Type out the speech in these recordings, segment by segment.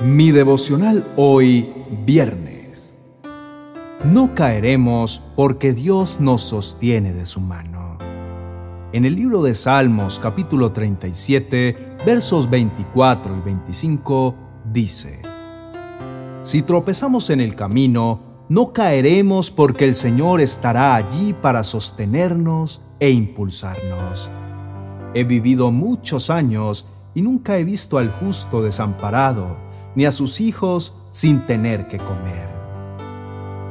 Mi devocional hoy, viernes. No caeremos porque Dios nos sostiene de su mano. En el libro de Salmos capítulo 37, versos 24 y 25, dice, Si tropezamos en el camino, no caeremos porque el Señor estará allí para sostenernos e impulsarnos. He vivido muchos años y nunca he visto al justo desamparado ni a sus hijos sin tener que comer.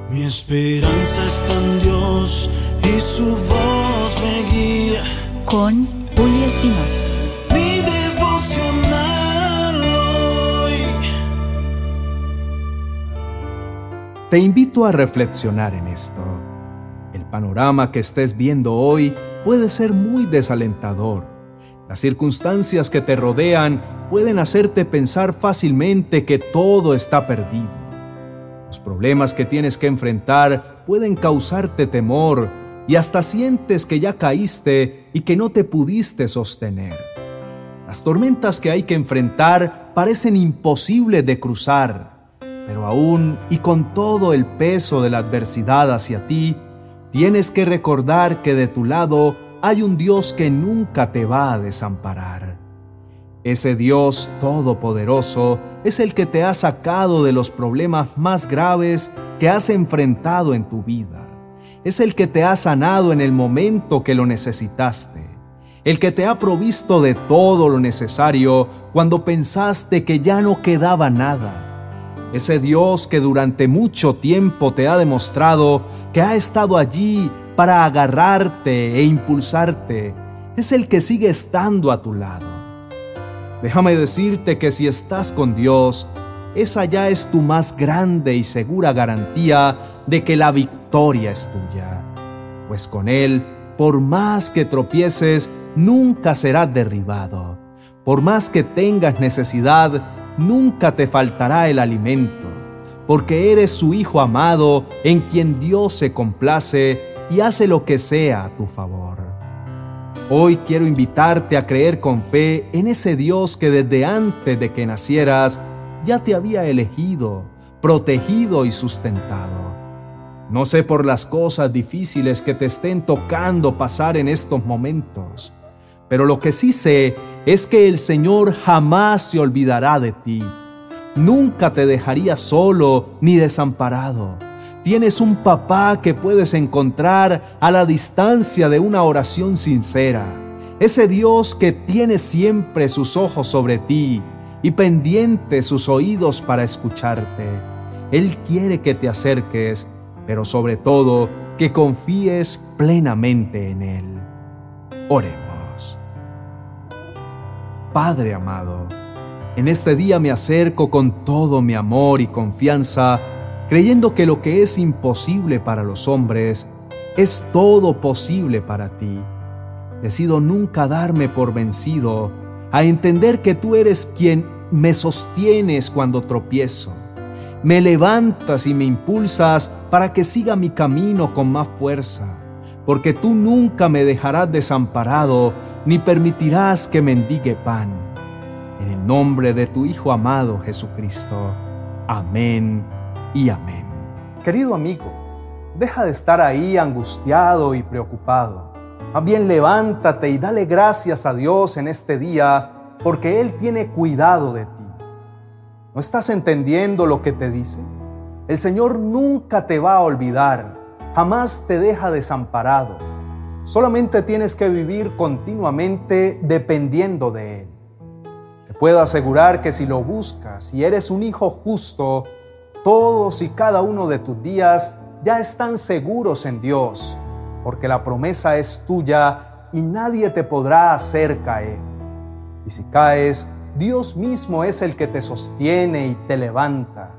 Mi esperanza está en Dios y su voz me guía. Con Julio Espinosa. Mi devocional hoy. Te invito a reflexionar en esto. El panorama que estés viendo hoy puede ser muy desalentador. Las circunstancias que te rodean pueden hacerte pensar fácilmente que todo está perdido. Los problemas que tienes que enfrentar pueden causarte temor y hasta sientes que ya caíste y que no te pudiste sostener. Las tormentas que hay que enfrentar parecen imposibles de cruzar, pero aún y con todo el peso de la adversidad hacia ti, tienes que recordar que de tu lado hay un Dios que nunca te va a desamparar. Ese Dios todopoderoso es el que te ha sacado de los problemas más graves que has enfrentado en tu vida. Es el que te ha sanado en el momento que lo necesitaste. El que te ha provisto de todo lo necesario cuando pensaste que ya no quedaba nada. Ese Dios que durante mucho tiempo te ha demostrado que ha estado allí para agarrarte e impulsarte, es el que sigue estando a tu lado. Déjame decirte que si estás con Dios, esa ya es tu más grande y segura garantía de que la victoria es tuya. Pues con Él, por más que tropieces, nunca serás derribado. Por más que tengas necesidad, nunca te faltará el alimento, porque eres su Hijo amado en quien Dios se complace y hace lo que sea a tu favor. Hoy quiero invitarte a creer con fe en ese Dios que desde antes de que nacieras ya te había elegido, protegido y sustentado. No sé por las cosas difíciles que te estén tocando pasar en estos momentos, pero lo que sí sé es que el Señor jamás se olvidará de ti. Nunca te dejaría solo ni desamparado Tienes un papá que puedes encontrar a la distancia de una oración sincera. Ese Dios que tiene siempre sus ojos sobre ti y pendiente sus oídos para escucharte. Él quiere que te acerques, pero sobre todo que confíes plenamente en Él. Oremos. Padre amado, en este día me acerco con todo mi amor y confianza creyendo que lo que es imposible para los hombres es todo posible para ti. Decido nunca darme por vencido, a entender que tú eres quien me sostienes cuando tropiezo. Me levantas y me impulsas para que siga mi camino con más fuerza, porque tú nunca me dejarás desamparado ni permitirás que mendigue pan. En el nombre de tu Hijo amado Jesucristo. Amén y amén. Querido amigo, deja de estar ahí angustiado y preocupado. Más bien levántate y dale gracias a Dios en este día porque Él tiene cuidado de ti. ¿No estás entendiendo lo que te dice? El Señor nunca te va a olvidar, jamás te deja desamparado. Solamente tienes que vivir continuamente dependiendo de Él. Te puedo asegurar que si lo buscas y eres un hijo justo, todos y cada uno de tus días ya están seguros en Dios, porque la promesa es tuya y nadie te podrá hacer caer. Y si caes, Dios mismo es el que te sostiene y te levanta,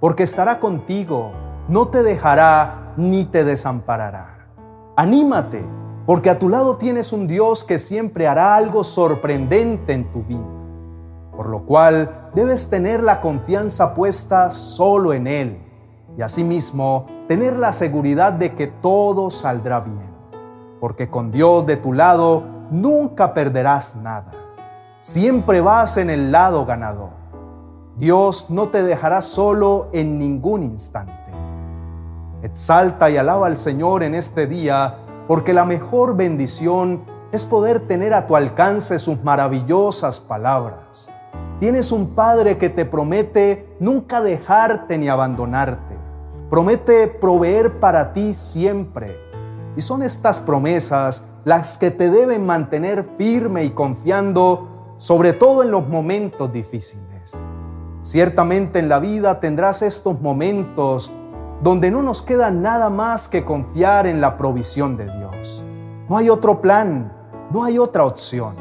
porque estará contigo, no te dejará ni te desamparará. Anímate, porque a tu lado tienes un Dios que siempre hará algo sorprendente en tu vida por lo cual debes tener la confianza puesta solo en Él y asimismo tener la seguridad de que todo saldrá bien, porque con Dios de tu lado nunca perderás nada, siempre vas en el lado ganador. Dios no te dejará solo en ningún instante. Exalta y alaba al Señor en este día, porque la mejor bendición es poder tener a tu alcance sus maravillosas palabras. Tienes un Padre que te promete nunca dejarte ni abandonarte. Promete proveer para ti siempre. Y son estas promesas las que te deben mantener firme y confiando, sobre todo en los momentos difíciles. Ciertamente en la vida tendrás estos momentos donde no nos queda nada más que confiar en la provisión de Dios. No hay otro plan, no hay otra opción.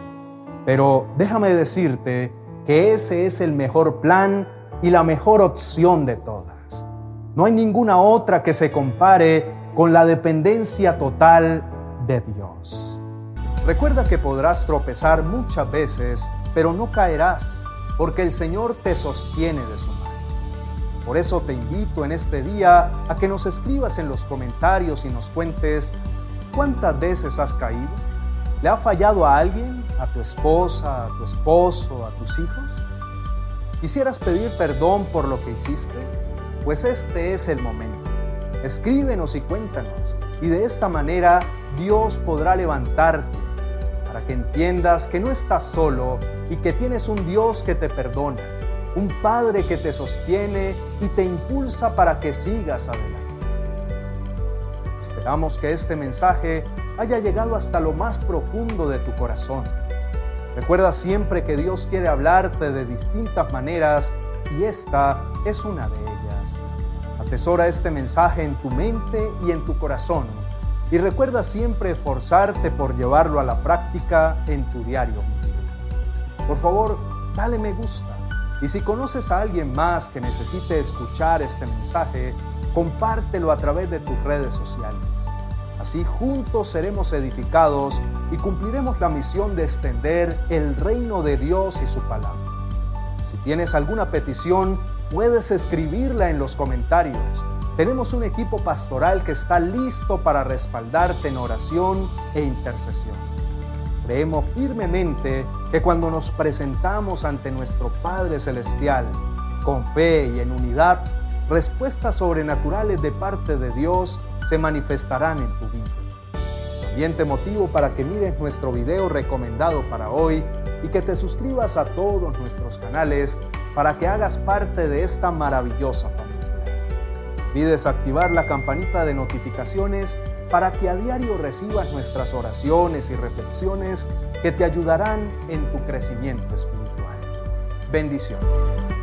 Pero déjame decirte que ese es el mejor plan y la mejor opción de todas. No hay ninguna otra que se compare con la dependencia total de Dios. Recuerda que podrás tropezar muchas veces, pero no caerás, porque el Señor te sostiene de su mano. Por eso te invito en este día a que nos escribas en los comentarios y nos cuentes cuántas veces has caído ¿Le ha fallado a alguien? ¿A tu esposa, a tu esposo, a tus hijos? ¿Quisieras pedir perdón por lo que hiciste? Pues este es el momento. Escríbenos y cuéntanos. Y de esta manera Dios podrá levantarte para que entiendas que no estás solo y que tienes un Dios que te perdona, un Padre que te sostiene y te impulsa para que sigas adelante. Esperamos que este mensaje haya llegado hasta lo más profundo de tu corazón. Recuerda siempre que Dios quiere hablarte de distintas maneras y esta es una de ellas. Atesora este mensaje en tu mente y en tu corazón y recuerda siempre esforzarte por llevarlo a la práctica en tu diario. Por favor, dale me gusta y si conoces a alguien más que necesite escuchar este mensaje, compártelo a través de tus redes sociales. Así juntos seremos edificados y cumpliremos la misión de extender el reino de Dios y su palabra. Si tienes alguna petición, puedes escribirla en los comentarios. Tenemos un equipo pastoral que está listo para respaldarte en oración e intercesión. Creemos firmemente que cuando nos presentamos ante nuestro Padre Celestial, con fe y en unidad, respuestas sobrenaturales de parte de Dios se manifestarán en tu vida. También te motivo para que mires nuestro video recomendado para hoy y que te suscribas a todos nuestros canales para que hagas parte de esta maravillosa familia. Pides activar la campanita de notificaciones para que a diario recibas nuestras oraciones y reflexiones que te ayudarán en tu crecimiento espiritual. Bendiciones.